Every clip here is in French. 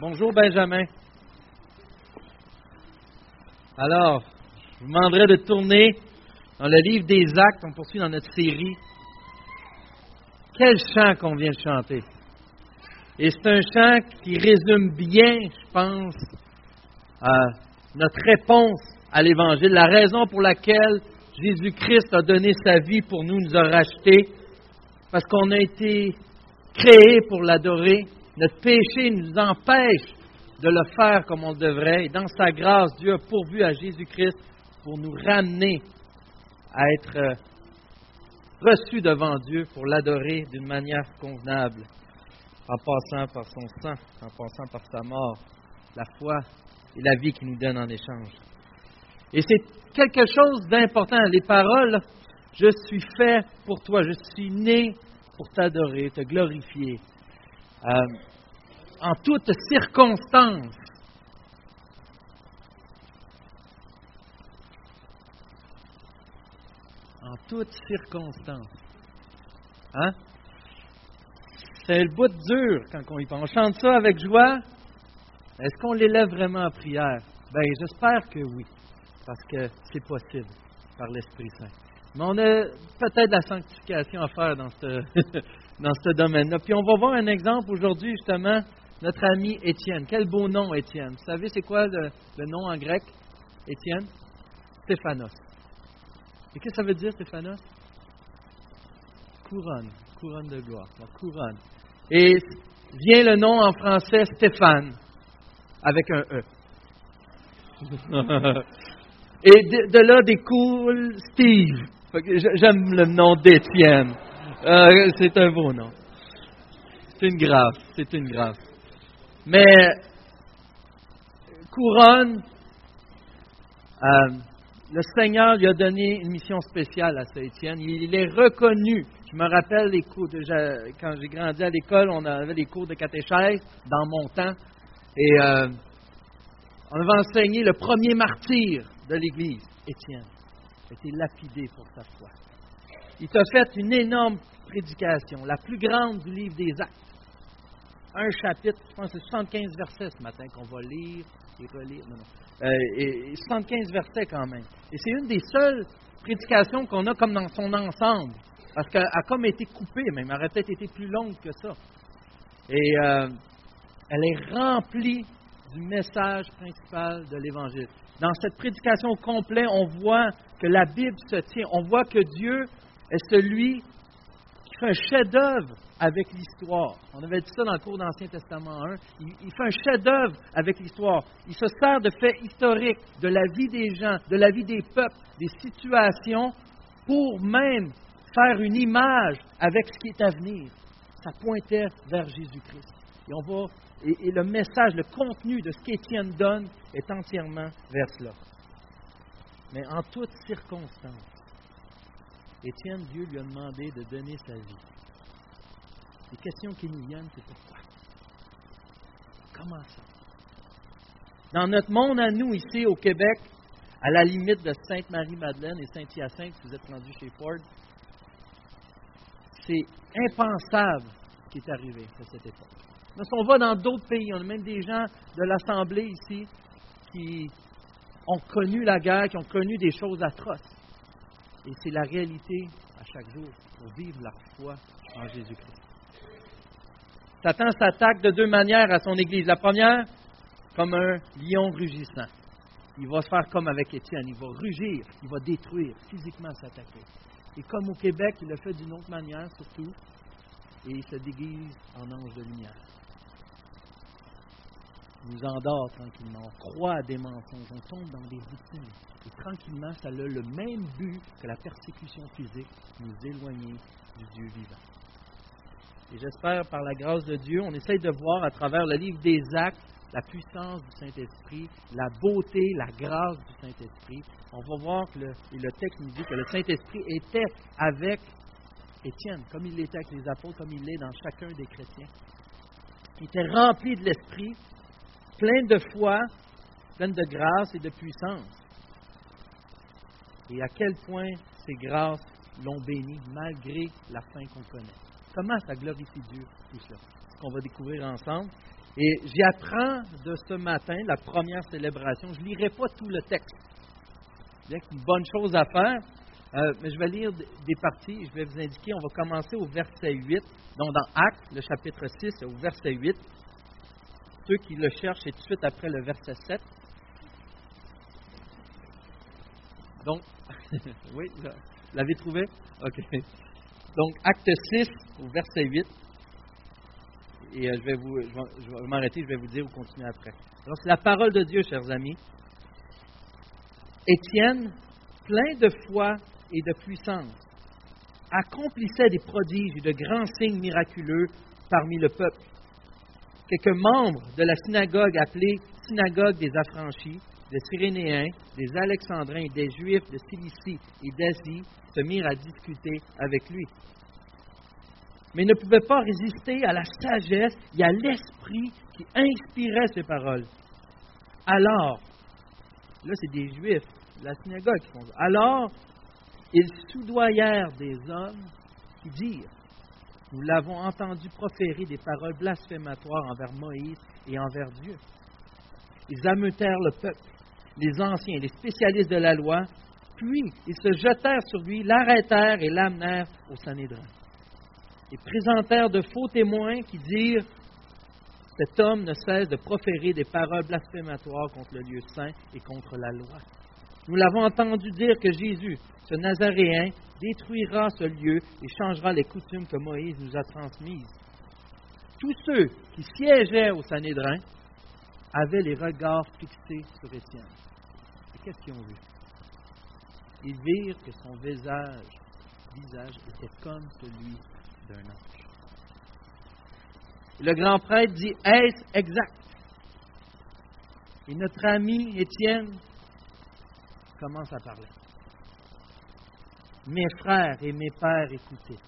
Bonjour Benjamin. Alors, je vous demanderai de tourner dans le livre des actes, on poursuit dans notre série. Quel chant qu'on vient de chanter. Et c'est un chant qui résume bien, je pense, notre réponse à l'Évangile, la raison pour laquelle Jésus-Christ a donné sa vie pour nous, nous a rachetés, parce qu'on a été créés pour l'adorer. Notre péché nous empêche de le faire comme on devrait. Et dans sa grâce, Dieu a pourvu à Jésus-Christ pour nous ramener à être euh, reçus devant Dieu pour l'adorer d'une manière convenable, en passant par son sang, en passant par sa mort, la foi et la vie qu'il nous donne en échange. Et c'est quelque chose d'important. Les paroles, je suis fait pour toi, je suis né pour t'adorer, te glorifier. Euh, en toutes circonstances. En toutes circonstances. Hein? C'est le bout dur quand on y pense. On chante ça avec joie. Est-ce qu'on l'élève vraiment en prière? Ben, j'espère que oui, parce que c'est possible par l'Esprit Saint. Mais on a peut-être la sanctification à faire dans ce, dans ce domaine-là. Puis on va voir un exemple aujourd'hui, justement, notre ami Étienne. Quel beau nom, Étienne. Vous savez, c'est quoi le, nom en grec, Étienne? Stéphanos. Et qu'est-ce que ça veut dire, Stéphanos? Couronne. Couronne de gloire. couronne. Et vient le nom en français Stéphane, avec un E. Et de, là découle Steve. J'aime le nom d'Étienne. Euh, c'est un beau nom. C'est une grâce. C'est une grâce. Mais couronne, euh, le Seigneur lui a donné une mission spéciale à Saint-Étienne. Il, est reconnu. Je me rappelle les cours quand j'ai grandi à l'école, on avait des cours de catéchèse dans mon temps. Et euh, on avait enseigné le premier martyr de l'Église, Étienne. a été lapidé pour sa foi. Il t'a fait une énorme prédication, la plus grande du livre des Actes. Un chapitre, je pense que c'est 75 versets ce matin qu'on va lire et relire. Non, non. Euh, et 75 versets quand même. Et c'est une des seules prédications qu'on a comme dans son ensemble. Parce qu'elle a comme été coupée même. Elle aurait peut-être été plus longue que ça. Et euh, elle est remplie du message principal de l'Évangile. Dans cette prédication au complet, on voit que la Bible se tient. On voit que Dieu est celui qui fait un chef-d'œuvre avec l'histoire? On avait dit ça dans le cours d'Ancien Testament 1. Il, fait un chef-d'œuvre avec l'histoire. Il se sert de faits historiques, de la vie des gens, de la vie des peuples, des situations, pour même faire une image avec ce qui est à venir. Ça pointait vers Jésus-Christ. Et on et, le message, le contenu de ce qu'Étienne donne est entièrement vers cela. Mais en toutes circonstances, Étienne, Dieu lui a demandé de donner sa vie. Les questions qui nous viennent, c'est pourquoi? Comment ça? Dans notre monde à nous, ici au Québec, à la limite de Sainte-Marie-Madeleine et Saint-Hyacinthe, vous êtes rendu chez Ford, c'est impensable ce qui est arrivé à cette époque. Mais si on va dans d'autres pays, on a même des gens de l'Assemblée ici qui ont connu la guerre, qui ont connu des choses atroces. Et c'est la réalité à chaque jour pour vivre la foi en Jésus-Christ. Satan s'attaque de deux manières à son Église. La première, comme un lion rugissant. Il va se faire comme avec Étienne, il va rugir, il va détruire, physiquement s'attaquer. Et comme au Québec, il le fait d'une autre manière surtout, et il se déguise en ange de lumière nous endort tranquillement. On croit à des mensonges, on tombe dans des routines. Et tranquillement, ça a le même but que la persécution physique, nous éloigner du Dieu vivant. Et j'espère, par la grâce de Dieu, on essaye de voir à travers le livre des actes la puissance du Saint-Esprit, la beauté, la grâce du Saint-Esprit. On va voir que le, le texte nous dit que le Saint-Esprit était avec Étienne, comme il l'était avec les apôtres, comme il l'est dans chacun des chrétiens. Il était rempli de l'Esprit, plein de foi, plein de grâce et de puissance. Et à quel point ces grâces l'ont béni malgré la fin qu'on connaît. Comment ça glorifie Dieu, tout cela? Ce qu'on va découvrir ensemble. Et j'y apprends de ce matin, la première célébration. Je ne lirai pas tout le texte. C'est une bonne chose à faire, euh, mais je vais lire des parties. Je vais vous indiquer, on va commencer au verset 8. Donc, dans Actes, le chapitre 6, au verset 8. Ceux qui le cherchent, c'est tout de suite après le verset 7. Donc, oui, l'avez trouvé? OK. Donc, acte 6, au verset 8. Et euh, je vais, vous, je vais m'arrêter, je vais vous dire, vous continuez après. Alors, c'est la parole de Dieu, chers amis. Étienne, plein de foi et de puissance, accomplissait des prodiges et de grands signes miraculeux parmi le peuple. Quelques membres de la synagogue appelée Synagogue des Affranchis, des Cyrénéens, des Alexandrins, des Juifs de Cilicie et d'Asie se mirent à discuter avec lui. Mais ne pouvaient pas résister à la sagesse et à l'esprit qui inspirait ces paroles. Alors, là c'est des Juifs, la synagogue font. Alors, ils soudoyèrent des hommes qui dirent Nous l'avons entendu proférer des paroles blasphématoires envers Moïse et envers Dieu. Ils ameutèrent le peuple, les anciens, les spécialistes de la loi, puis ils se jetèrent sur lui, l'arrêtèrent et l'amenèrent au Sanhédrin. Ils présentèrent de faux témoins qui dirent Cet homme ne cesse de proférer des paroles blasphématoires contre le lieu saint et contre la loi. Nous l'avons entendu dire que Jésus, ce Nazaréen, détruira ce lieu et changera les coutumes que Moïse nous a transmises. Tous ceux qui siégeaient au Sanhédrin avaient les regards fixés sur Étienne. Et qu'est-ce qu'ils ont vu? Ils virent que son visage, visage était comme celui d'un ange. Le grand prêtre dit Est-ce exact Et notre ami Étienne commence à parler. Mes frères et mes pères, écoutez.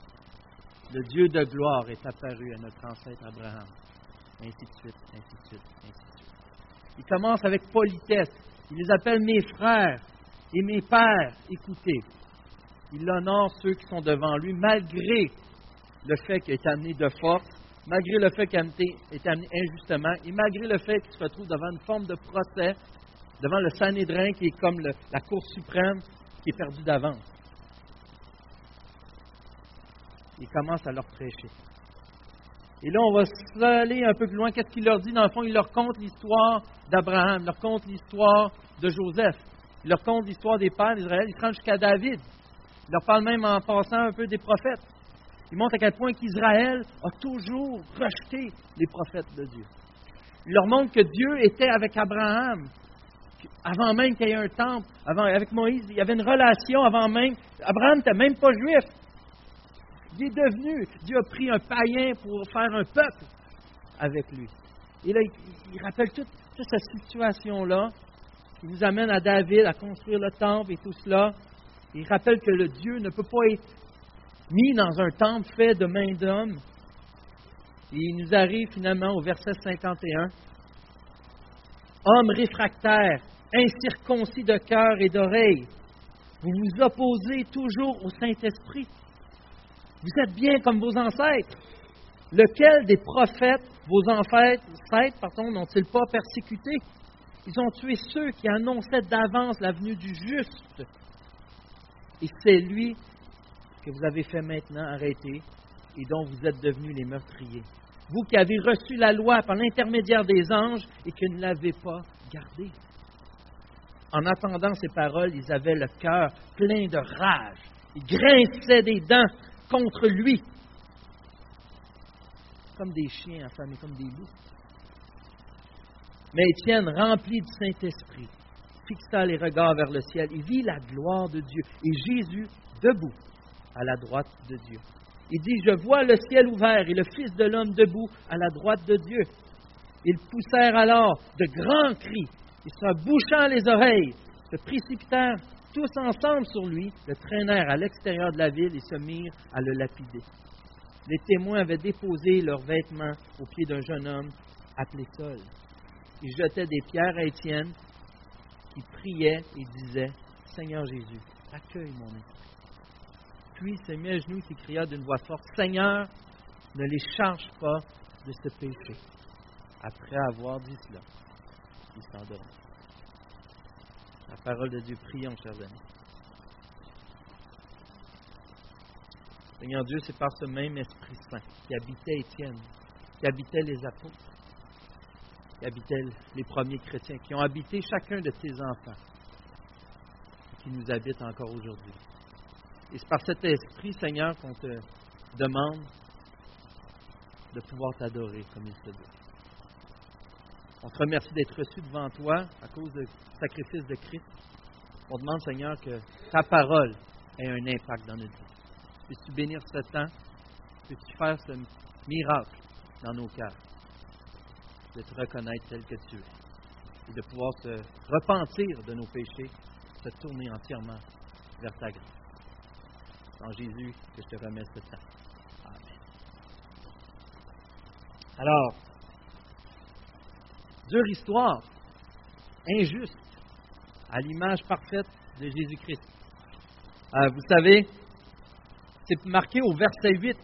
Le Dieu de gloire est apparu à notre ancêtre Abraham. Ainsi de suite, ainsi de suite, ainsi de suite. Il commence avec politesse. Il les appelle mes frères et mes pères. Écoutez. Il honore ceux qui sont devant lui, malgré le fait qu'il est amené de force, malgré le fait qu'il est amené injustement, et malgré le fait qu'il se retrouve devant une forme de procès, devant le Sanhédrin qui est comme la Cour suprême qui est perdue d'avance. Il commence à leur prêcher. Et là, on va aller un peu plus loin. Qu'est-ce qu'il leur dit? Dans le fond, il leur conte l'histoire d'Abraham, il leur conte l'histoire de Joseph, il leur conte l'histoire des pères d'Israël, il se jusqu'à David. Il leur parle même en passant un peu des prophètes. Il montre à quel point qu'Israël a toujours rejeté les prophètes de Dieu. Il leur montre que Dieu était avec Abraham. Avant même qu'il y ait un temple, avant, avec Moïse, il y avait une relation avant même. Abraham n'était même pas juif. Il est devenu, Dieu a pris un païen pour faire un peuple avec lui. Et là, il, rappelle toute, toute cette situation-là qui nous amène à David à construire le temple et tout cela. Il rappelle que le Dieu ne peut pas être mis dans un temple fait de main d'homme. Et il nous arrive finalement au verset 51. Homme réfractaire, incirconcis de cœur et d'oreille, vous vous opposez toujours au Saint-Esprit. Vous êtes bien comme vos ancêtres. Lequel des prophètes, vos ancêtres, pardon, n'ont-ils pas persécuté? Ils ont tué ceux qui annonçaient d'avance la venue du juste. Et c'est lui que vous avez fait maintenant arrêter et dont vous êtes devenus les meurtriers. Vous qui avez reçu la loi par l'intermédiaire des anges et que ne l'avez pas gardée. En attendant ces paroles, ils avaient le cœur plein de rage. Ils grinçaient des dents contre lui, comme des chiens affamés, comme des loups. Mais Étienne, rempli du Saint-Esprit, fixa les regards vers le ciel et vit la gloire de Dieu et Jésus debout à la droite de Dieu. Il dit, je vois le ciel ouvert et le Fils de l'homme debout à la droite de Dieu. Ils poussèrent alors de grands cris, et se bouchant les oreilles, se précipitèrent tous ensemble sur lui, le traînèrent à l'extérieur de la ville et se mirent à le lapider. Les témoins avaient déposé leurs vêtements aux pieds d'un jeune homme appelé Saul. Ils jetaient des pierres à Étienne, qui priait et disait Seigneur Jésus, accueille mon esprit puis s'est mis à genoux et s'écria d'une voix forte Seigneur, ne les charge pas de ce péché. Après avoir dit cela, il s'endormit. La parole de Dieu, prions, chers amis. Seigneur Dieu, c'est par ce même Esprit Saint qui habitait Étienne, qui habitait les apôtres, qui habitait les premiers chrétiens, qui ont habité chacun de tes enfants, qui nous habitent encore aujourd'hui. Et c'est par cet esprit, Seigneur, qu'on te demande de pouvoir t'adorer comme il se doit. On te remercie d'être reçu devant toi à cause du sacrifice de Christ. On demande, Seigneur, que ta parole ait un impact dans notre vie. Puisses-tu bénir ce temps? Puisses-tu faire ce miracle dans nos cœurs? De te reconnaître tel que tu es. Et de pouvoir se repentir de nos péchés, se tourner entièrement vers ta grâce. En Jésus, que je te remets ce temps. Amen. Alors, dure histoire, injuste, à l'image parfaite de Jésus-Christ. Euh, vous savez, c'est marqué au verset 8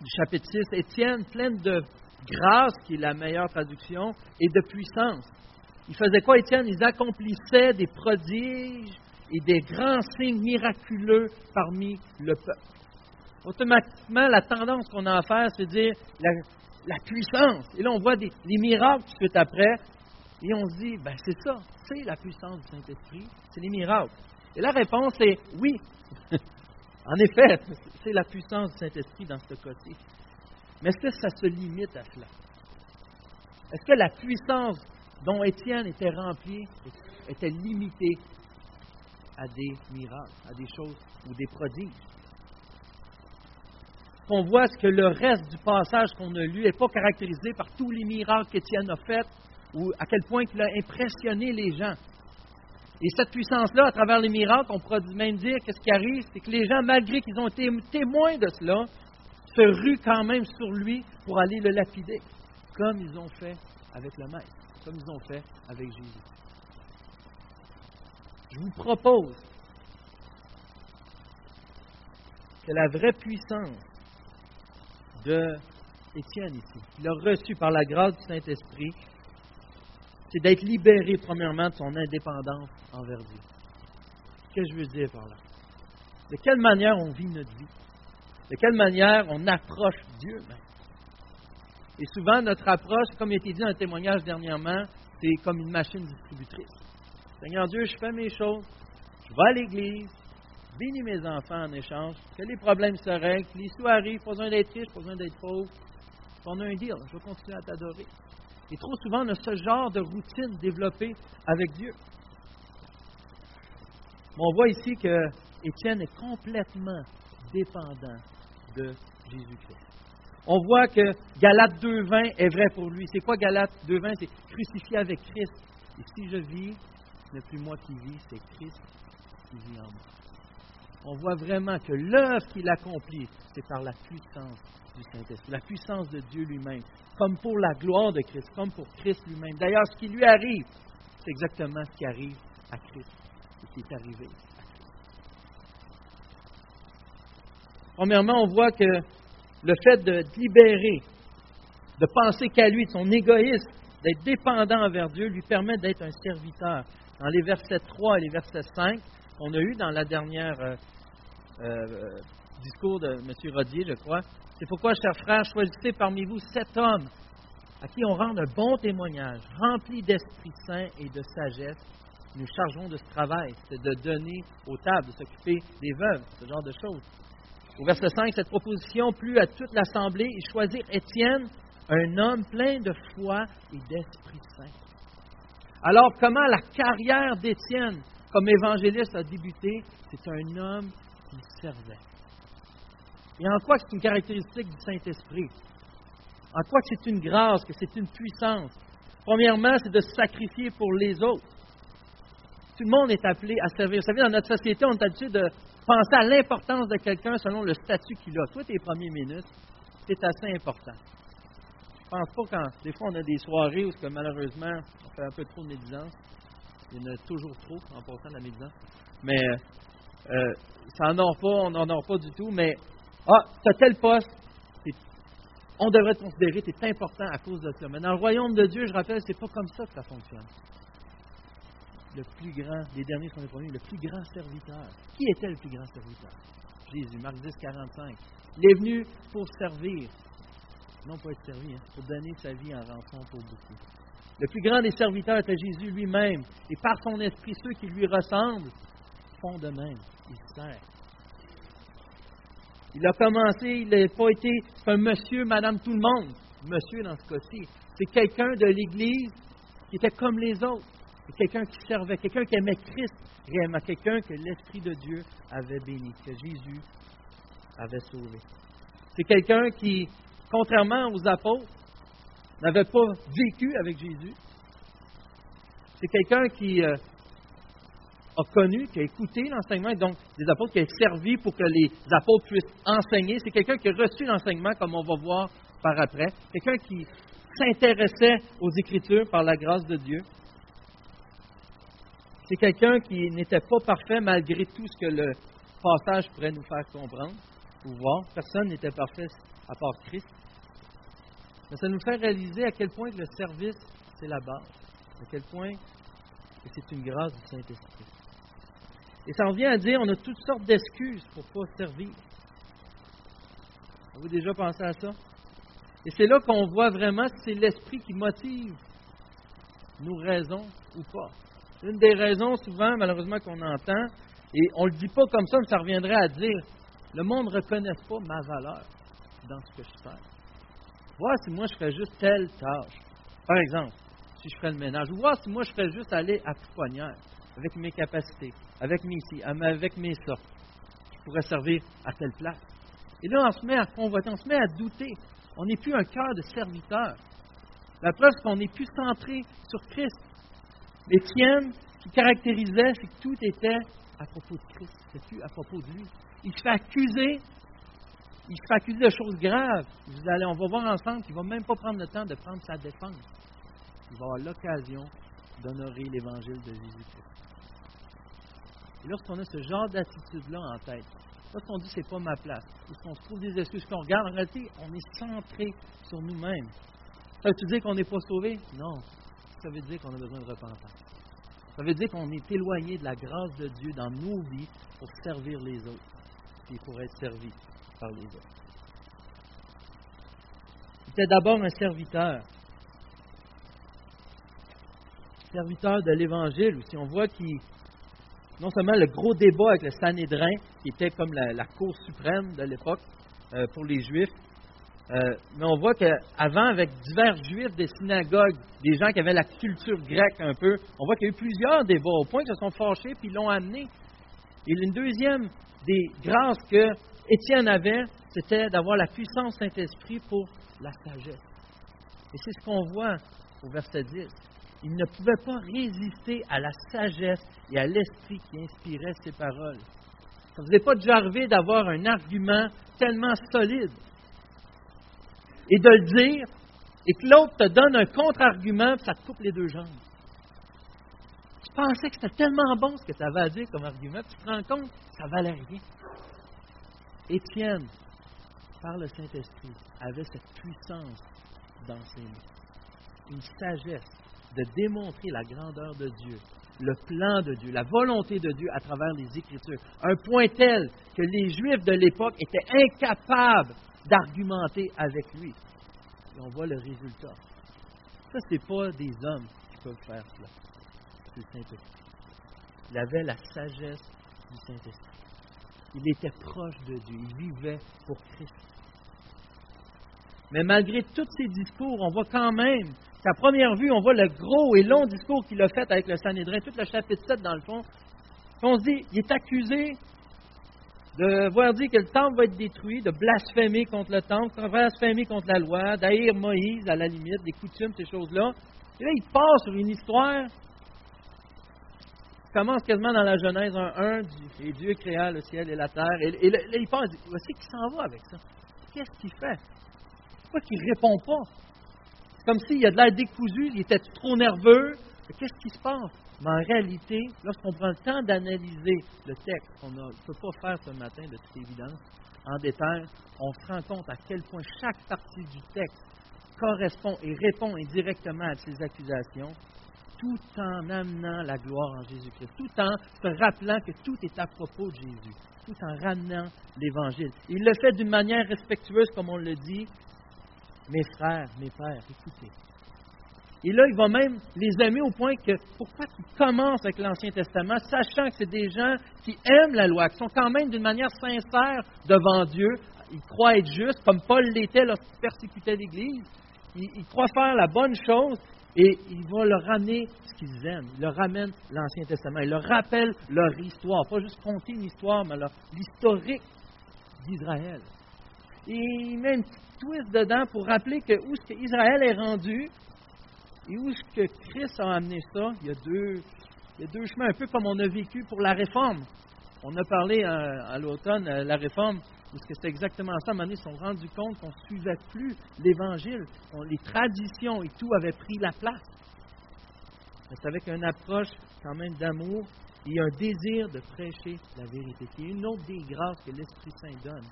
du chapitre 6. Étienne, plein de grâce, qui est la meilleure traduction, et de puissance. Il faisait quoi, Étienne? Ils accomplissaient des prodiges et des grands signes miraculeux parmi le peuple. Automatiquement, la tendance qu'on a à faire, c'est dire la, puissance. Et là, on voit des, les miracles tout après, et on se dit, ben c'est ça, c'est la puissance du Saint-Esprit, c'est les miracles. Et la réponse est oui. En effet, c'est la puissance du Saint-Esprit dans ce côté. Mais est-ce que ça se limite à cela? Est-ce que la puissance dont Étienne était rempli était limitée à des miracles, à des choses ou des prodiges? On voit ce que le reste du passage qu'on a lu n'est pas caractérisé par tous les miracles qu'Étienne a faits ou à quel point il a impressionné les gens. Et cette puissance-là, à travers les miracles, on pourrait même dire qu'est-ce qui arrive, c'est que les gens, malgré qu'ils ont été témoins de cela, se ruent quand même sur lui pour aller le lapider, comme ils ont fait avec le Maître, comme ils ont fait avec Jésus. Je vous propose que la vraie puissance de Étienne ici, qu'il a reçu par la grâce du Saint-Esprit, c'est d'être libéré, premièrement, de son indépendance envers Dieu. Qu'est-ce que je veux dire par là? De quelle manière on vit notre vie? De quelle manière on approche Dieu même? Et souvent, notre approche, comme il a été dit dans un témoignage dernièrement, c'est comme une machine distributrice. Seigneur Dieu, je fais mes choses, je vais à l'église, bénis mes enfants en échange, que les problèmes se règlent, que l'histoire arrive, pas besoin d'être riche, pas besoin d'être pauvre. On a un deal, je vais continuer à t'adorer. Et trop souvent, on a ce genre de routine développée avec Dieu. on voit ici que Étienne est complètement dépendant de Jésus-Christ. On voit que Galate 2.20 est vrai pour lui. C'est quoi Galate 2.20? C'est crucifié avec Christ. Et si je vis, n'est plus moi qui vis, c'est Christ qui vit en moi. On voit vraiment que l'œuvre qu'il accomplit, c'est par la puissance du Saint-Esprit, la puissance de Dieu lui-même, comme pour la gloire de Christ, comme pour Christ lui-même. D'ailleurs, ce qui lui arrive, c'est exactement ce qui arrive à Christ, ce qui est arrivé. Premièrement, on voit que le fait de libérer, de penser qu'à lui, son égoïsme, d'être dépendant envers Dieu, lui permet d'être un serviteur. Dans les versets 3 et les versets 5, on a eu dans la dernière euh, euh, discours de M. Rodier, je crois, c'est pourquoi, chers frères, choisissez parmi vous sept hommes à qui on rend un bon témoignage, rempli d'Esprit Saint et de sagesse. Nous chargeons de ce travail, c'est de donner aux tables, de s'occuper des veuves, ce genre de choses. Au verset 5, cette proposition plut à toute l'assemblée et choisir Étienne, un homme plein de foi et d'Esprit Saint. Alors, comment la carrière d'Étienne comme évangéliste a débuté C'est un homme qui servait. Et en quoi c'est une caractéristique du Saint-Esprit? En quoi c'est une grâce, que c'est une puissance? Premièrement, c'est de sacrifier pour les autres. Tout le monde est appelé à servir. Vous savez, dans notre société, on est habitué de penser à l'importance de quelqu'un selon le statut qu'il a. Toi, tes premiers minutes, c'est assez important. Je pense pas quand, des fois, on a des soirées où, malheureusement, on fait un peu trop de médisance. Il y en a toujours trop en passant de la médisance. Mais euh, ça n'en a pas, on n'en a pas du tout. Mais ah, tu as tel poste, on devrait te considérer, tu es important à cause de ça. Mais dans le royaume de Dieu, je rappelle, c'est pas comme ça que ça fonctionne. Le plus grand, les derniers sont les premiers, le plus grand serviteur. Qui était le plus grand serviteur? Jésus, Marc 10, 45. Il est venu pour servir, non pas être servi, hein, pour donner sa vie en rançon pour beaucoup. Le plus grand des serviteurs était Jésus lui-même. Et par son esprit, ceux qui lui ressemblent font de même. Il sert. Il a commencé, il n'a pas été, un monsieur, madame, tout le monde. Monsieur dans ce cas-ci. C'est quelqu'un de l'Église qui était comme les autres. C'est quelqu'un qui servait, quelqu'un qui aimait Christ réellement, quelqu'un que l'Esprit de Dieu avait béni, que Jésus avait sauvé. C'est quelqu'un qui, contrairement aux apôtres, n'avait pas vécu avec Jésus. C'est quelqu'un qui euh, a connu, qui a écouté l'enseignement, donc des apôtres, qui a servi pour que les apôtres puissent enseigner. C'est quelqu'un qui a reçu l'enseignement, comme on va voir par après. Quelqu'un qui s'intéressait aux Écritures par la grâce de Dieu. C'est quelqu'un qui n'était pas parfait malgré tout ce que le passage pourrait nous faire comprendre ou voir. Personne n'était parfait à part Christ. Mais ça nous fait réaliser à quel point le service, c'est la base. À quel point c'est une grâce du Saint-Esprit. Et ça revient à dire on a toutes sortes d'excuses pour ne pas servir. Avez-vous déjà pensé à ça? Et c'est là qu'on voit vraiment si c'est l'Esprit qui motive nos raisons ou pas. Une des raisons, souvent, malheureusement, qu'on entend, et on ne le dit pas comme ça, mais ça reviendrait à dire le monde ne reconnaît pas ma valeur dans ce que je fais. Voir si moi je ferais juste telle tâche. Par exemple, si je ferais le ménage. Ou voir si moi je ferais juste aller à pouponnière avec mes capacités, avec mes ici, avec mes sortes. Je pourrais servir à telle place. Et là, on se met à convoiter, on se met à douter. On n'est plus un cœur de serviteur. La preuve, c'est qu'on n'est plus centré sur Christ. L'Étienne, qui caractérisait, c'est que tout était à propos de Christ, c'était plus à propos de lui. Il se fait accuser il se fait accuser de choses graves. Vous allez, on va voir ensemble qu'il ne va même pas prendre le temps de prendre sa défense. Il va avoir l'occasion d'honorer l'évangile de Jésus-Christ. Et lorsqu'on a ce genre d'attitude-là en tête, lorsqu'on dit c'est pas ma place, lorsqu'on se trouve des excuses, qu'on regarde, en réalité, on est centré sur nous-mêmes. Ça veut dire qu'on n'est pas sauvé? Non. Ça veut dire qu'on a besoin de repentance. Ça veut dire qu'on est éloigné de la grâce de Dieu dans nos vies pour servir les autres et pour être servi par les autres. C'était d'abord un serviteur. Serviteur de l'Évangile aussi. On voit qu'il, non seulement le gros débat avec le Sanhédrin, qui était comme la, cour suprême de l'époque euh, pour les Juifs, euh, mais on voit qu'avant, avec divers juifs des synagogues, des gens qui avaient la culture grecque un peu, on voit qu'il y a eu plusieurs débats, au point qu'ils se sont fâchés puis l'ont amené. Et une deuxième des grâces que Étienne avait, c'était d'avoir la puissance Saint-Esprit pour la sagesse. Et c'est ce qu'on voit au verset 10. Il ne pouvait pas résister à la sagesse et à l'esprit qui inspirait ses paroles. Ça ne vous est pas déjà arrivé d'avoir un argument tellement solide et de le dire et que l'autre te donne un contre-argument ça te coupe les deux jambes? Tu pensais que c'était tellement bon ce que tu avais à dire comme argument, tu te rends compte que ça valait rien. Étienne, par le Saint-Esprit, avait cette puissance d'enseigner, une sagesse de démontrer la grandeur de Dieu, le plan de Dieu, la volonté de Dieu à travers les Écritures, un point tel que les Juifs de l'époque étaient incapables d'argumenter avec lui. Et on voit le résultat. Ça, ce n'est pas des hommes qui peuvent faire cela. C'est le Saint-Esprit. Il avait la sagesse du Saint-Esprit. Il était proche de Dieu. Il vivait pour Christ. Mais malgré tous ces discours, on voit quand même qu'à première vue, on voit le gros et long discours qu'il a fait avec le Sanhédrin, tout le chapitre 7 dans le fond. On se dit, il est accusé de voir dire que le temple va être détruit, de blasphémer contre le temple, de blasphémer contre la loi, d'haïr Moïse à la limite, des coutumes, ces choses-là. Et là, il passe sur une histoire commence quasiment dans la Genèse 1.1, et Dieu créa le ciel et la terre. Et, là, il pense, voici qu'il s'en va avec ça. Qu'est-ce qu'il fait? Pourquoi qu'il ne répond pas? C'est comme s'il a de l'air décousu, il était trop nerveux, Qu'est-ce qui se passe? Mais en réalité, lorsqu'on prend le temps d'analyser le texte, on ne peut pas faire ce matin de toute évidence, en détail, on se rend compte à quel point chaque partie du texte correspond et répond indirectement à ces accusations, tout en amenant la gloire en Jésus-Christ, tout en se rappelant que tout est à propos de Jésus, tout en ramenant l'Évangile. Il le fait d'une manière respectueuse, comme on le dit. Mes frères, mes pères, écoutez. Et là, il va même les aimer au point que pourquoi tu commences avec l'Ancien Testament, sachant que c'est des gens qui aiment la loi, qui sont quand même d'une manière sincère devant Dieu. Ils croient être justes, comme Paul l'était lorsqu'il persécutait l'Église. Ils croient faire la bonne chose, et il va leur ramener ce qu'ils aiment. Il leur ramène l'Ancien Testament. Il leur rappelle leur histoire. Pas juste compter une histoire, mais l'historique d'Israël. Et il met une petite twist dedans pour rappeler que où est-ce qu'Israël est rendu et où est-ce que Christ a amené ça. Il y, a deux, il y a deux chemins, un peu comme on a vécu pour la réforme. On a parlé à, à l'automne, la réforme, parce que c'est exactement ça. Donné, ils se sont rendus compte qu'on ne suivait plus l'Évangile. Les traditions et tout avaient pris la place. C'est avec une approche quand même d'amour et un désir de prêcher la vérité, qui est une autre des grâces que l'Esprit Saint donne.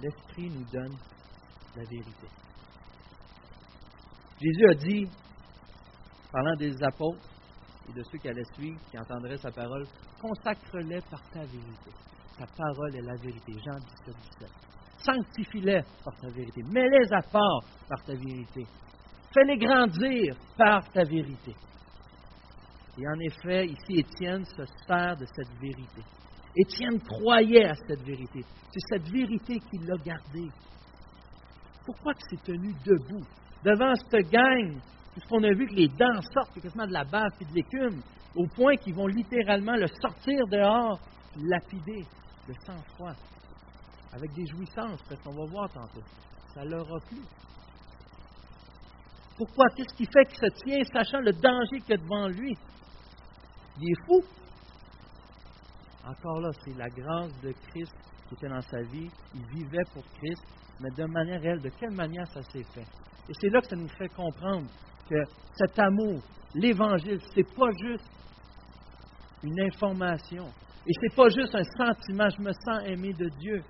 L'Esprit nous donne la vérité. Jésus a dit, parlant des apôtres et de ceux qui allaient suivre, qui entendraient sa parole, consacre-les par ta vérité. Ta parole est la vérité. Jean 17, 17. Sanctifie-les par ta vérité. Mets-les à part par ta vérité. Fais-les grandir par ta vérité. Et en effet, ici, Étienne se sert de cette vérité. Étienne croyait à cette vérité. C'est cette vérité qui l'a gardé. Pourquoi il s'est tenu debout devant cette gang, puisqu'on a vu que les dents sortent quasiment de la bave et de l'écume, au point qu'ils vont littéralement le sortir dehors, lapider de sang-froid, avec des jouissances, parce qu'on va voir tantôt. Ça leur a plu. Pourquoi? Qu'est-ce qui fait qu'il se tient, sachant le danger qu'il y a devant lui? Il est fou. Encore là, c'est la grâce de Christ qui était dans sa vie. Il vivait pour Christ, mais de manière réelle. De quelle manière ça s'est fait? Et c'est là que ça nous fait comprendre que cet amour, l'Évangile, c'est pas juste une information, et ce n'est pas juste un sentiment, je me sens aimé de Dieu.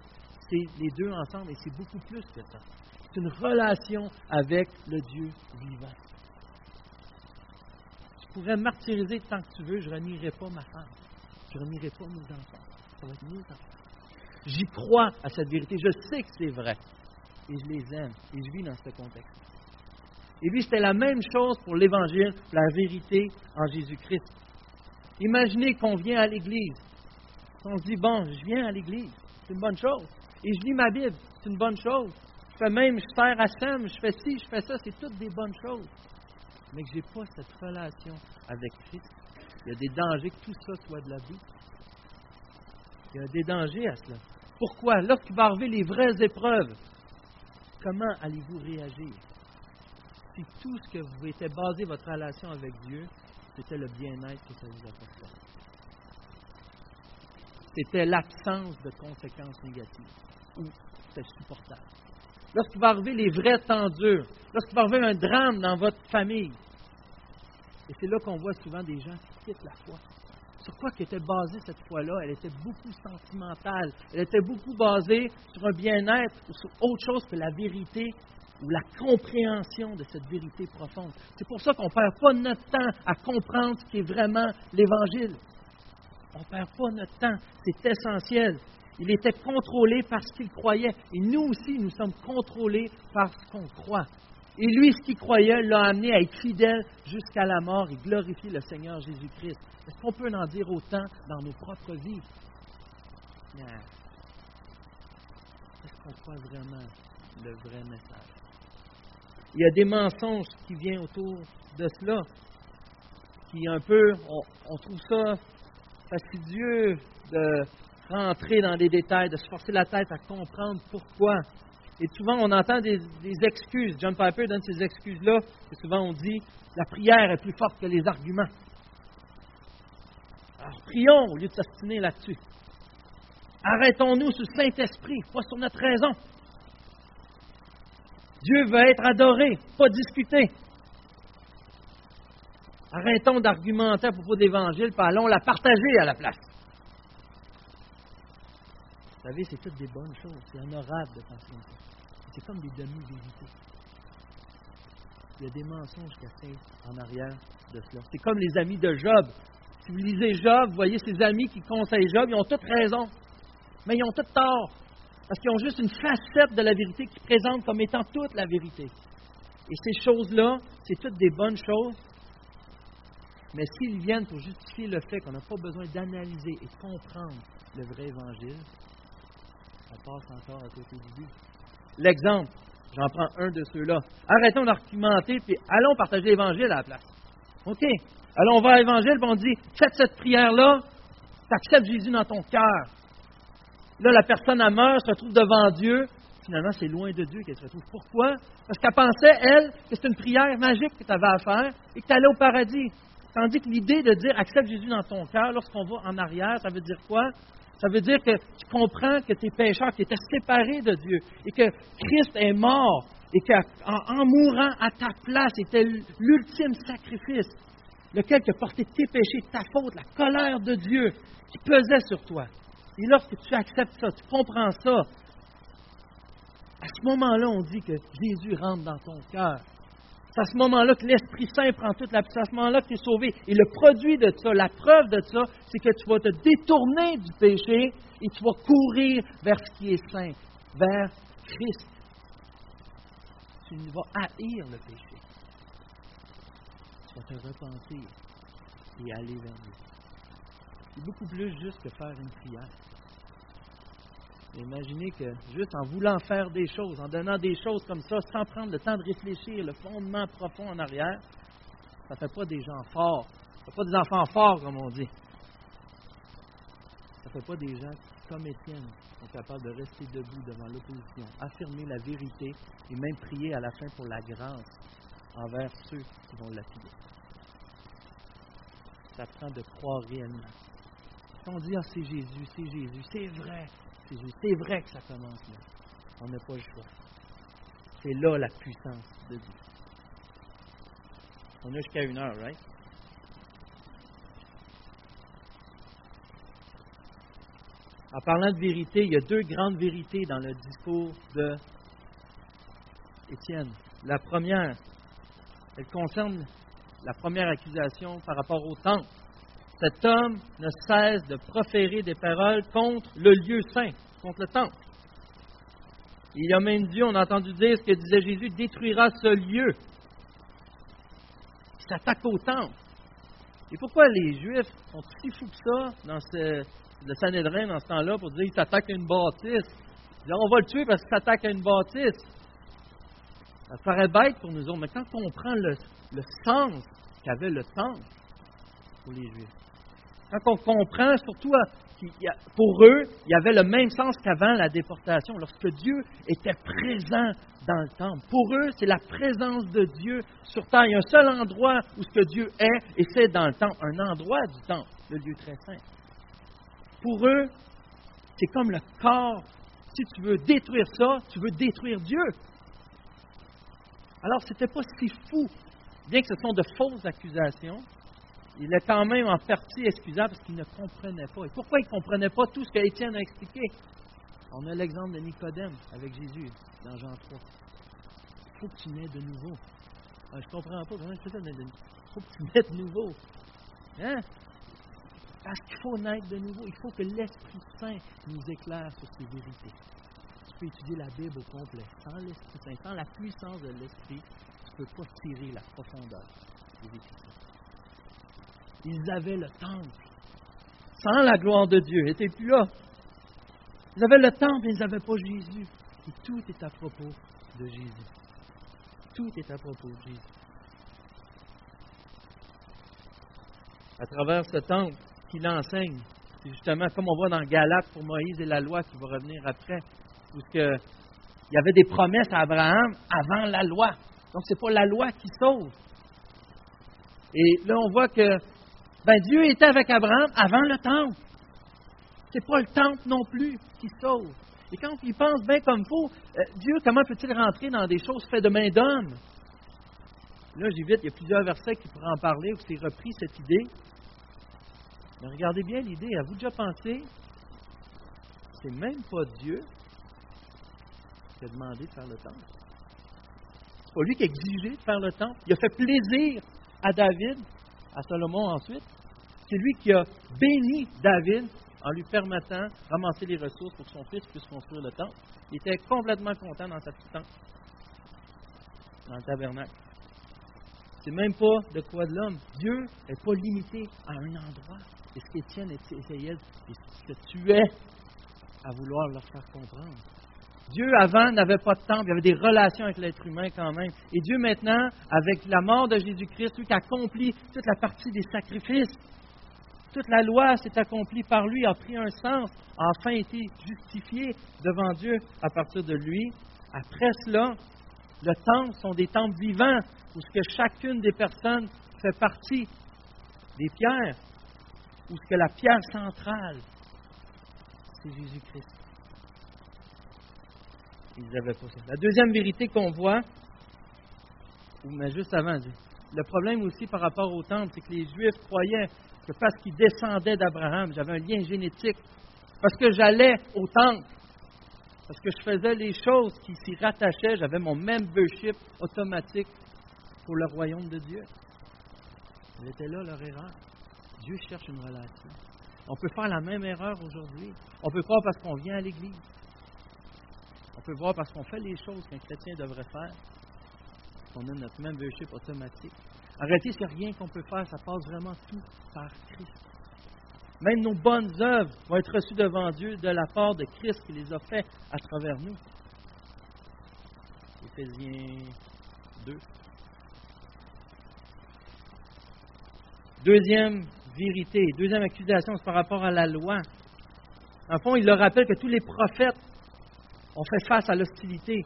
C'est les deux ensemble et c'est beaucoup plus que ça. C'est une relation avec le Dieu vivant. Je pourrais martyriser tant que tu veux, je ne renierai pas ma femme. Je ne renierai pas mes enfants. Ça va être mes enfants. J'y crois à cette vérité. Je sais que c'est vrai. Et je les aime. Et je vis dans ce contexte. Et puis, c'était la même chose pour l'Évangile, la vérité en Jésus-Christ. Imaginez qu'on vient à l'Église on se dit, bon, je viens à l'église, c'est une bonne chose. Et je lis ma Bible, c'est une bonne chose. Je fais même, je sers à Sam, je fais ci, je fais ça, c'est toutes des bonnes choses. Mais que je n'ai pas cette relation avec Christ, il y a des dangers que tout ça soit de la vie. Il y a des dangers à cela. Pourquoi? Lorsqu'il va arriver les vraies épreuves, comment allez-vous réagir? Si tout ce que vous était basé votre relation avec Dieu, c'était le bien-être que ça vous apportait c'était l'absence de conséquences négatives, ou c'était supportable. Lorsqu'il va arriver les vrais temps durs, lorsqu'il va arriver un drame dans votre famille, et c'est là qu'on voit souvent des gens qui quittent la foi. Sur quoi qu'était basée cette foi-là? Elle était beaucoup sentimentale. Elle était beaucoup basée sur un bien-être ou sur autre chose que la vérité ou la compréhension de cette vérité profonde. C'est pour ça qu'on ne perd pas notre temps à comprendre ce qui est vraiment l'Évangile. On ne perd pas notre temps. C'est essentiel. Il était contrôlé par ce qu'il croyait. Et nous aussi, nous sommes contrôlés par ce qu'on croit. Et lui, ce qu'il croyait, l'a amené à être fidèle jusqu'à la mort et glorifier le Seigneur Jésus-Christ. Est-ce qu'on peut en dire autant dans nos propres vies? Est-ce qu'on croit vraiment le vrai message? Il y a des mensonges qui viennent autour de cela, qui un peu, on trouve ça fastidieux de rentrer dans les détails, de se forcer la tête à comprendre pourquoi. Et souvent, on entend des, excuses. John Piper donne ces excuses-là. Et souvent, on dit la prière est plus forte que les arguments. Alors, prions au lieu de s'astiner là-dessus. Arrêtons-nous sur le Saint-Esprit, pas sur notre raison. Dieu veut être adoré, pas discuté. Arrêtons d'argumenter à propos de l'Évangile, puis allons la partager à la place. Vous savez, c'est toutes des bonnes choses. C'est honorable de penser ça. C'est comme des demi-vérités. Il y a des mensonges cachés en arrière de cela. C'est comme les amis de Job. Si vous lisez Job, vous voyez ses amis qui conseillent Job, ils ont toutes raison. Mais ils ont toutes tort. Parce qu'ils ont juste une facette de la vérité qui présente comme étant toute la vérité. Et ces choses-là, c'est toutes des bonnes choses. Mais s'ils viennent pour justifier le fait qu'on n'a pas besoin d'analyser et de comprendre le vrai évangile, on passe encore à côté du but. L'exemple, j'en prends un de ceux-là. Arrêtons d'argumenter, puis allons partager l'évangile à la place. OK. Alors on va à l'évangile, puis on dit, faites cette prière-là, tu acceptes Jésus dans ton cœur. Là, la personne a meurt, se retrouve devant Dieu. Finalement, c'est loin de Dieu qu'elle se retrouve. Pourquoi? Parce qu'elle pensait, elle, que c'était une prière magique que tu avais à faire et que tu allais au paradis. Tandis que l'idée de dire accepte Jésus dans ton cœur, lorsqu'on va en arrière, ça veut dire quoi? Ça veut dire que tu comprends que tes pécheurs, qui étaient séparés de Dieu, et que Christ est mort, et qu'en mourant à ta place, était l'ultime sacrifice, lequel te portait tes péchés, ta faute, la colère de Dieu qui pesait sur toi. Et lorsque tu acceptes ça, tu comprends ça, à ce moment-là, on dit que Jésus rentre dans ton cœur. C'est à ce moment-là que l'Esprit Saint prend toute la C'est à ce moment-là que tu es sauvé. Et le produit de ça, la preuve de ça, c'est que tu vas te détourner du péché et tu vas courir vers ce qui est saint, vers Christ. Tu vas haïr le péché. Tu vas te repentir et aller vers lui. C'est beaucoup plus juste que faire une prière. Imaginez que juste en voulant faire des choses, en donnant des choses comme ça, sans prendre le temps de réfléchir, le fondement profond en arrière, ça ne fait pas des gens forts. Ça ne fait pas des enfants forts, comme on dit. Ça ne fait pas des gens qui, comme Étienne, sont capables de rester debout devant l'opposition, affirmer la vérité et même prier à la fin pour la grâce envers ceux qui vont l'appuyer. Ça prend de croire réellement. Quand on dit, ah, c'est Jésus, c'est Jésus, c'est vrai, c'est vrai que ça commence là. On n'a pas le choix. C'est là la puissance de Dieu. On a jusqu'à une heure, right? En parlant de vérité, il y a deux grandes vérités dans le discours de Étienne. La première, elle concerne la première accusation par rapport au temple cet homme ne cesse de proférer des paroles contre le lieu saint, contre le temple. Il a même Dieu, on a entendu dire ce que disait Jésus, détruira ce lieu. Il s'attaque au temple. Et pourquoi les Juifs sont si fous que ça dans ce, le Sanhédrin dans ce temps-là pour dire qu'il s'attaque à une bâtisse? Ils on va le tuer parce qu'il s'attaque à une bâtisse. Ça paraît bête pour nous autres, mais quand on prend le, le sens qu'avait le temple pour les Juifs, quand on comprend surtout pour eux, il y avait le même sens qu'avant la déportation, lorsque Dieu était présent dans le temple. Pour eux, c'est la présence de Dieu sur terre. Il y a un seul endroit où ce que Dieu est, et c'est dans le temple, un endroit du temple, le lieu très saint. Pour eux, c'est comme le corps. Si tu veux détruire ça, tu veux détruire Dieu. Alors, ce n'était pas si fou, bien que ce sont de fausses accusations, il est quand même en partie excusable parce qu'il ne comprenait pas. Et pourquoi il ne comprenait pas tout ce que Étienne a expliqué? On a l'exemple de Nicodème avec Jésus dans Jean 3. Il faut que tu naies de nouveau. Ah, je ne comprends pas comment tu fais. Il faut que tu naies de nouveau. Hein? Parce qu'il faut naître de nouveau. Il faut que l'Esprit Saint nous éclaire sur ces vérités. Tu peux étudier la Bible au complet. Sans l'Esprit Saint, sans la puissance de l'Esprit, tu ne peux pas tirer la profondeur des vérités. Ils avaient le temple. Sans la gloire de Dieu. Ils n'étaient plus là. Ils avaient le temple, ils n'avaient pas Jésus. Et tout est à propos de Jésus. Tout est à propos de Jésus. À travers ce temple qu'il enseigne, c'est justement comme on voit dans Galate pour Moïse et la loi qui va revenir après, où il y avait des promesses à Abraham avant la loi. Donc, ce n'est pas la loi qui sauve. Et là, on voit que ben, Dieu était avec Abraham avant le temple. C'est pas le temple non plus qui sauve. Et quand il pense bien comme il faut, euh, Dieu, comment peut-il rentrer dans des choses faites de main d'homme? Là, j'évite, il y a plusieurs versets qui pourraient en parler, où c'est repris cette idée. Mais regardez bien l'idée. Avez-vous déjà pensé? C'est même pas Dieu qui a demandé de faire le temple. C'est pas lui qui a exigé de faire le temple. Il a fait plaisir à David, à Salomon ensuite. C'est lui qui a béni David en lui permettant de ramasser les ressources pour que son fils puisse construire le temple. Il était complètement content dans sa petite tente, dans le tabernacle. C'est même pas de quoi de l'homme. Dieu n'est pas limité à un endroit. C'est ce qu'Étienne essayait et ce que tu es à vouloir leur faire comprendre. Dieu, avant, n'avait pas de temple, il avait des relations avec l'être humain quand même. Et Dieu, maintenant, avec la mort de Jésus-Christ, lui qui accomplit toute la partie des sacrifices, toute la loi s'est accomplie par lui, a pris un sens, a enfin été justifié devant Dieu à partir de lui. Après cela, le temple sont des temples vivants où ce que chacune des personnes fait partie des pierres, où la pierre centrale, c'est Jésus-Christ. Ils n'avaient pas ça. La deuxième vérité qu'on voit, mais juste avant, le problème aussi par rapport au temple, c'est que les Juifs croyaient que parce qu'ils descendaient d'Abraham, j'avais un lien génétique, parce que j'allais au temple, parce que je faisais les choses qui s'y rattachaient, j'avais mon membership automatique pour le royaume de Dieu. Elle était là leur erreur. Dieu cherche une relation. On peut faire la même erreur aujourd'hui. On peut croire parce qu'on vient à l'Église. On peut voir parce qu'on fait les choses qu'un chrétien devrait faire, qu'on a notre membership automatique. En réalité, c'est rien qu'on peut faire, ça passe vraiment tout par Christ. Même nos bonnes œuvres vont être reçues devant Dieu de la part de Christ qui les a fait à travers nous. Éphésiens 2. Deuxième vérité, deuxième accusation, c'est par rapport à la loi. En fond, il leur rappelle que tous les prophètes ont fait face à l'hostilité,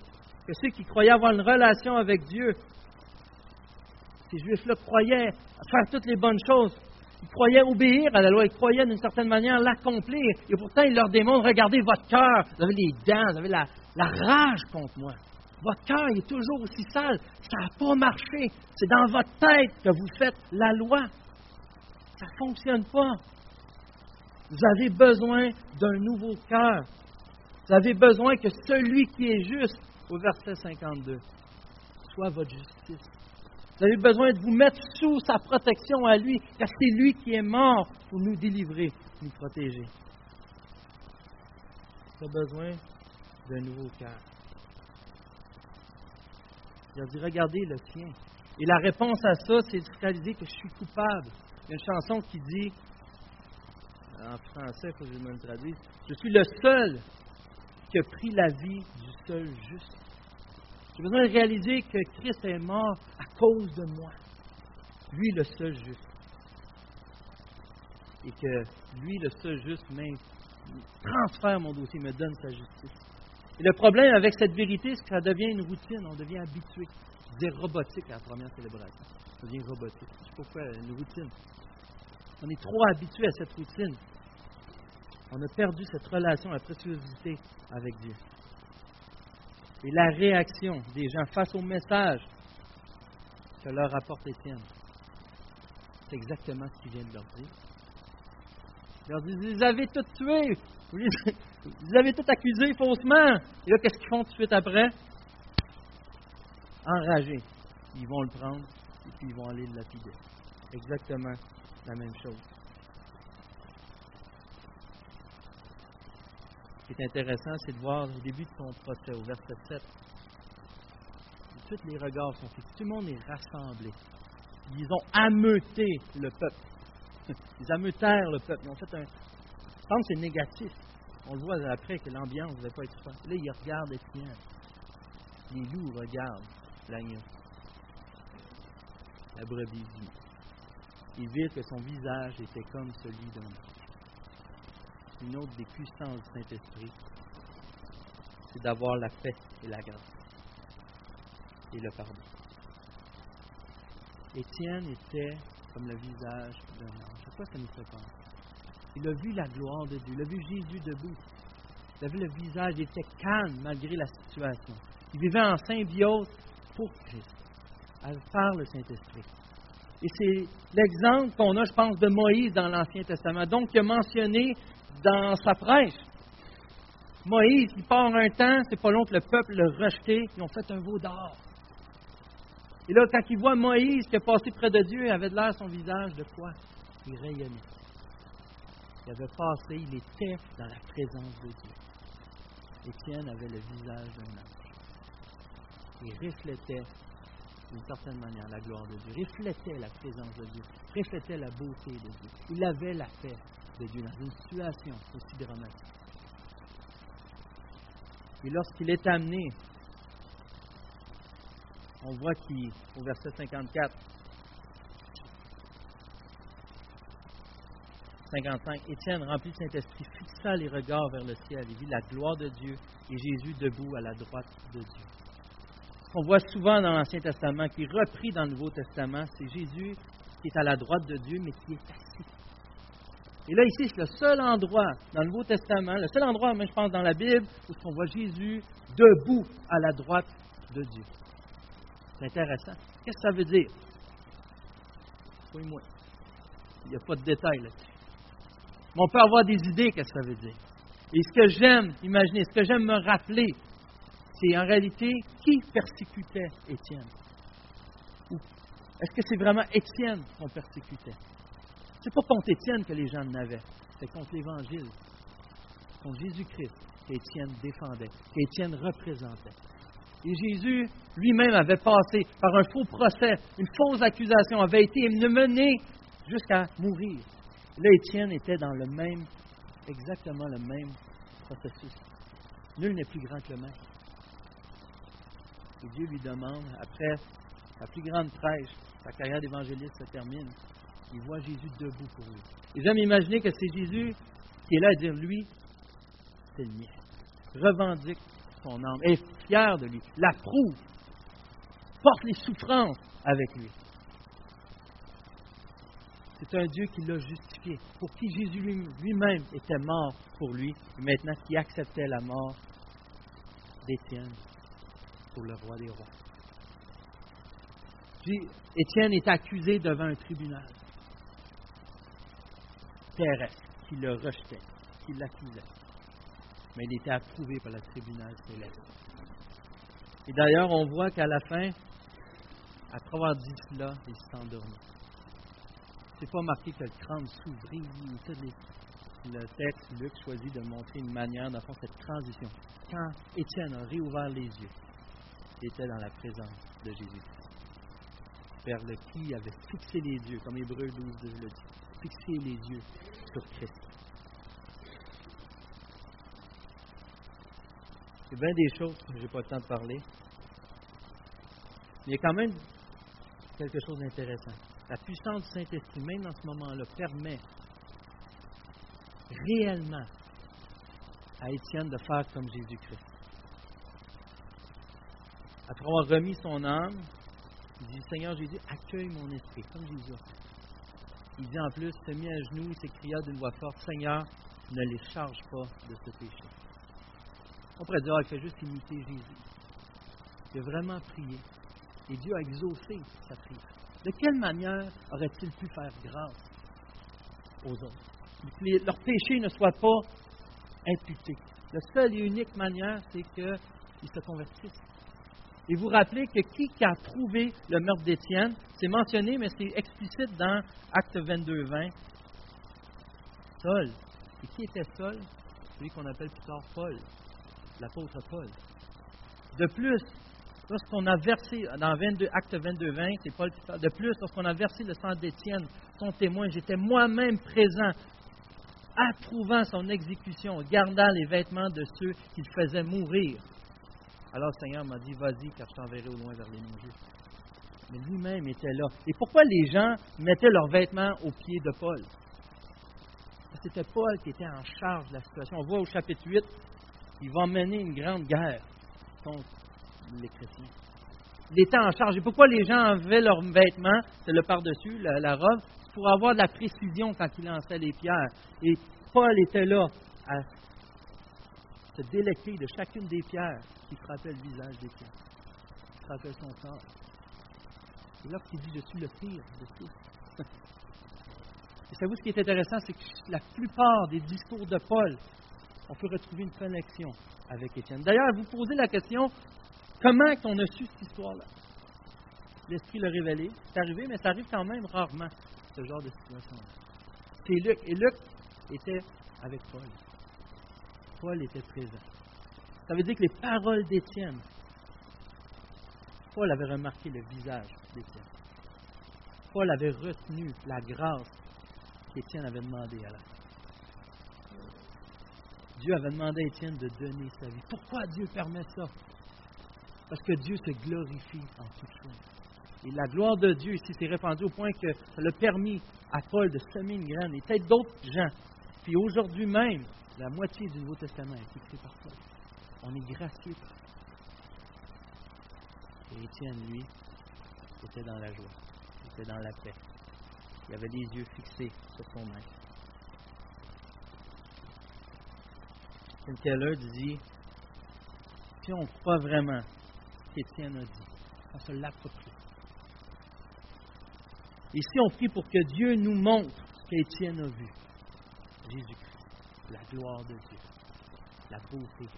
que ceux qui croyaient avoir une relation avec Dieu, ces Juifs-là croyaient faire toutes les bonnes choses, ils croyaient obéir à la loi, ils croyaient d'une certaine manière l'accomplir. Et pourtant, il leur démontre, regardez votre cœur, vous avez les dents, vous avez la, rage contre moi. Votre cœur est toujours aussi sale. Ça n'a pas marché. C'est dans votre tête que vous faites la loi. Ça ne fonctionne pas. Vous avez besoin d'un nouveau cœur. Vous avez besoin que celui qui est juste, au verset 52, soit votre justice. Vous avez besoin de vous mettre sous sa protection à lui, car c'est lui qui est mort pour nous délivrer, nous protéger. Tu as besoin d'un nouveau cœur. Il a dit, regardez le sien. Et la réponse à ça, c'est de réaliser que je suis coupable. Il y a une chanson qui dit, en français, faut que je me le je suis le seul qui a pris la vie du seul juste. J'ai besoin de réaliser que Christ est mort à cause de moi. Lui, le seul juste. Et que lui, le seul juste, transfère mon dossier, me donne sa justice. Et le problème avec cette vérité, c'est que ça devient une routine, on devient habitué. Je dis robotique à la première célébration. Ça devient robotique. Je sais pourquoi, une routine. On est trop habitué à cette routine. On a perdu cette relation, la préciosité avec Dieu. Et la réaction des gens face au message leur apporte Étienne, c'est exactement ce qu'il vient de leur dire. Il leur dit, vous avez tout tué, vous avez tout accusé faussement. Et là, qu'est-ce qu'ils font tout de suite après? Enragés. Ils vont le prendre et puis ils vont aller le lapider. Exactement la même chose. Ce qui est intéressant, c'est de voir au début de son procès, au verset 7, tous les regards sont fixés, tout le monde est rassemblé. Ils ont ameuté le peuple. Ils ameutèrent le peuple. Ils ont fait un. Je pense que c'est négatif. On le voit après que l'ambiance ne devait pas être fun. Là, ils regardent Étienne. Les loups regardent l'agneau. La brebis. Ils virent que son visage était comme celui d'un une autre des puissances du Saint-Esprit, c'est d'avoir la paix et la grâce et le pardon. Étienne était comme le visage d'un ange. À quoi ça nous fait penser? Il a vu la gloire de Dieu, il a vu Jésus debout. Il a vu le visage, il était calme malgré la situation. Il vivait en symbiose pour Christ. par le Saint-Esprit. Et c'est l'exemple qu'on a, je pense, de Moïse dans l'Ancien Testament, donc qui a mentionné dans sa prêche. Moïse, il part un temps, c'est pas long que le peuple l'a rejeté, ils ont fait un veau d'or. Et là, quand il voit Moïse qui est passé près de Dieu, il avait de l'air son visage de quoi? Il rayonnait. Il avait passé, il était dans la présence de Dieu. Étienne avait le visage d'un ange. Il reflétait d'une certaine manière la gloire de Dieu, reflétait la présence de Dieu, reflétait la beauté de Dieu. Il avait la paix de Dieu dans une situation aussi dramatique. Et lorsqu'il est amené, on voit qu'au verset 54, 55, Étienne, rempli de Saint-Esprit, fixa les regards vers le ciel et vit la gloire de Dieu et Jésus debout à la droite de Dieu. Ce qu'on voit souvent dans l'Ancien Testament, qui est repris dans le Nouveau Testament, c'est Jésus qui est à la droite de Dieu, mais qui est assis. Et là, ici, c'est le seul endroit dans le Nouveau Testament, le seul endroit, même je pense, dans la Bible, où on voit Jésus debout à la droite de Dieu. C'est intéressant. Qu'est-ce que ça veut dire? Oui, moi. Il n'y a pas de détails là-dessus. Mais on peut avoir des idées, qu'est-ce que ça veut dire? Et ce que j'aime imaginer, ce que j'aime me rappeler, c'est en réalité qui persécutait Étienne? Est-ce que c'est vraiment Étienne qu'on persécutait? C'est pas contre Étienne que les gens n'avaient, c'est contre l'Évangile, contre Jésus-Christ qu'Étienne défendait, qu'Étienne représentait. Et Jésus lui-même avait passé par un faux procès, une fausse accusation, avait été mené jusqu'à mourir. Là, Étienne était dans le même, exactement le même processus. Nul n'est plus grand que le maître. Et Dieu lui demande, après sa plus grande prêche, sa carrière d'évangéliste se termine, il voit Jésus debout pour lui. Et j'aime imaginer que c'est Jésus qui est là à dire, lui, c'est le mien. Revendique son âme, est fier de lui, l'approuve, porte les souffrances avec lui. C'est un Dieu qui l'a justifié, pour qui Jésus lui-même était mort pour lui, et maintenant qui acceptait la mort d'Étienne pour le roi des rois. Étienne est accusé devant un tribunal terrestre qui le rejetait, qui l'accusait. Mais il était approuvé par le tribunal céleste. Et d'ailleurs, on voit qu'à la fin, après avoir dit cela, il s'endormit. C'est pas marqué que le crâne s'ouvrit. Le texte, Luc choisit de montrer une manière, dans cette transition. Quand Étienne a réouvert les yeux, il était dans la présence de Jésus. Vers le qui avait fixé les yeux, comme Hébreu 12 le dit fixer les yeux sur Christ. A bien des choses que je n'ai pas le temps de parler. Mais il y a quand même quelque chose d'intéressant. La puissance du Saint-Esprit, même dans ce moment-là, permet réellement à Étienne de faire comme Jésus-Christ. Après avoir remis son âme, il dit Seigneur Jésus, accueille mon esprit, comme Jésus a. Il dit en plus, se mit à genoux, il s'écria d'une voix forte, Seigneur, ne les charge pas de ce péché. On pourrait dire, ah, il fait juste imiter Jésus. Il a vraiment prié. Et Dieu a exaucé sa prière. De quelle manière aurait-il pu faire grâce aux autres? Leur péché ne soit pas imputé. La seule et unique manière, c'est qu'ils se convertissent. Et vous rappelez que qui a trouvé le meurtre d'Étienne, c'est mentionné, mais c'est explicite dans Acte 22, 20. Saul. Et qui était Saul? Celui qu'on appelle plus tard Paul, l'apôtre Paul. De plus, lorsqu'on a versé, dans 22, Acte 22, 20, c'est Paul qui parle, de plus, lorsqu'on a versé le sang d'Étienne, son témoin, j'étais moi-même présent, approuvant son exécution, gardant les vêtements de ceux qui le faisaient mourir. Alors le Seigneur m'a dit, vas-y, car je t'enverrai au loin vers les non Mais lui-même était là. Et pourquoi les gens mettaient leurs vêtements aux pieds de Paul? C'était Paul qui était en charge de la situation. On voit au chapitre 8, il va mener une grande guerre contre les chrétiens. Il était en charge. Et pourquoi les gens avaient leurs vêtements, c'est le par-dessus, la, robe, pour avoir de la précision quand il lançait les pierres. Et Paul était là à se délecter de chacune des pierres qui frappait le visage des pierres, qui frappait son corps. Et lorsqu'il dit Je suis le pire de tous. Et savez-vous ce qui est intéressant, c'est que la plupart des discours de Paul, on peut retrouver une connexion avec Étienne. D'ailleurs, vous posez la question comment on a su cette histoire-là? L'Esprit l'a révélé. C'est arrivé, mais ça arrive quand même rarement, ce genre de situation-là. C'est Luc. Et Luc était avec Paul. Paul était présent. Ça veut dire que les paroles d'Étienne, Paul avait remarqué le visage d'Étienne. Paul avait retenu la grâce qu'Étienne avait demandé à la Dieu avait demandé à Étienne de donner sa vie. Pourquoi Dieu permet ça? Parce que Dieu se glorifie en toutes choses. Et la gloire de Dieu ici s'est répandue au point que ça l'a permis à Paul de semer une graine et peut-être d'autres gens. Puis aujourd'hui même, la moitié du Nouveau Testament est écrit par Paul. On est gracié par Et Étienne, lui, était dans la joie, était dans la paix. Il avait les yeux fixés sur son maître. Tim Keller dit si on croit vraiment ce qu'Étienne a dit, on se l'approprie. Et si on prie pour que Dieu nous montre ce qu'Étienne a vu, Jésus-Christ, la gloire de Dieu, la beauté,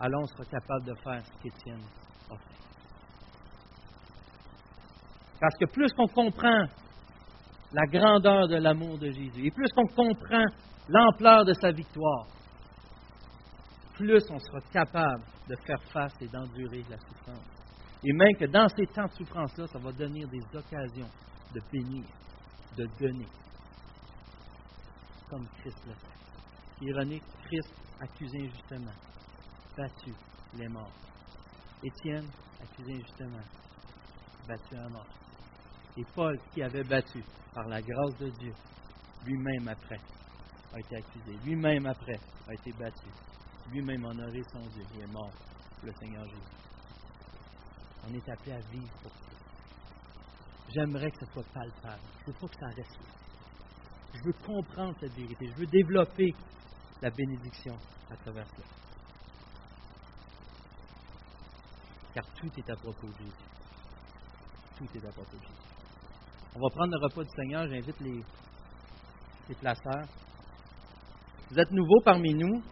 alors on sera capable de faire ce qu'Étienne a fait. Parce que plus qu'on comprend la grandeur de l'amour de Jésus, et plus qu'on comprend l'ampleur de sa victoire, plus on sera capable de faire face et d'endurer la souffrance. Et même que dans ces temps de souffrance-là, ça va devenir des occasions de bénir, de donner, comme Christ l'a fait. Ironique, Christ accusé injustement, battu, les morts. Étienne, accusé injustement, battu à mort. Et Paul, qui avait battu par la grâce de Dieu, lui-même après, a été accusé. Lui-même après, a été battu lui-même honoré son Dieu. Il est mort le Seigneur Jésus. On est appelé à vivre pour ça. J'aimerais que ce soit palpable. Je veux pas que ça reste là. Je veux comprendre cette vérité. Je veux développer la bénédiction à travers cela. Car tout est à propos de Jésus. Tout est à propos de Jésus. On va prendre le repas du Seigneur. J'invite les, les placeurs. Vous êtes nouveaux parmi nous.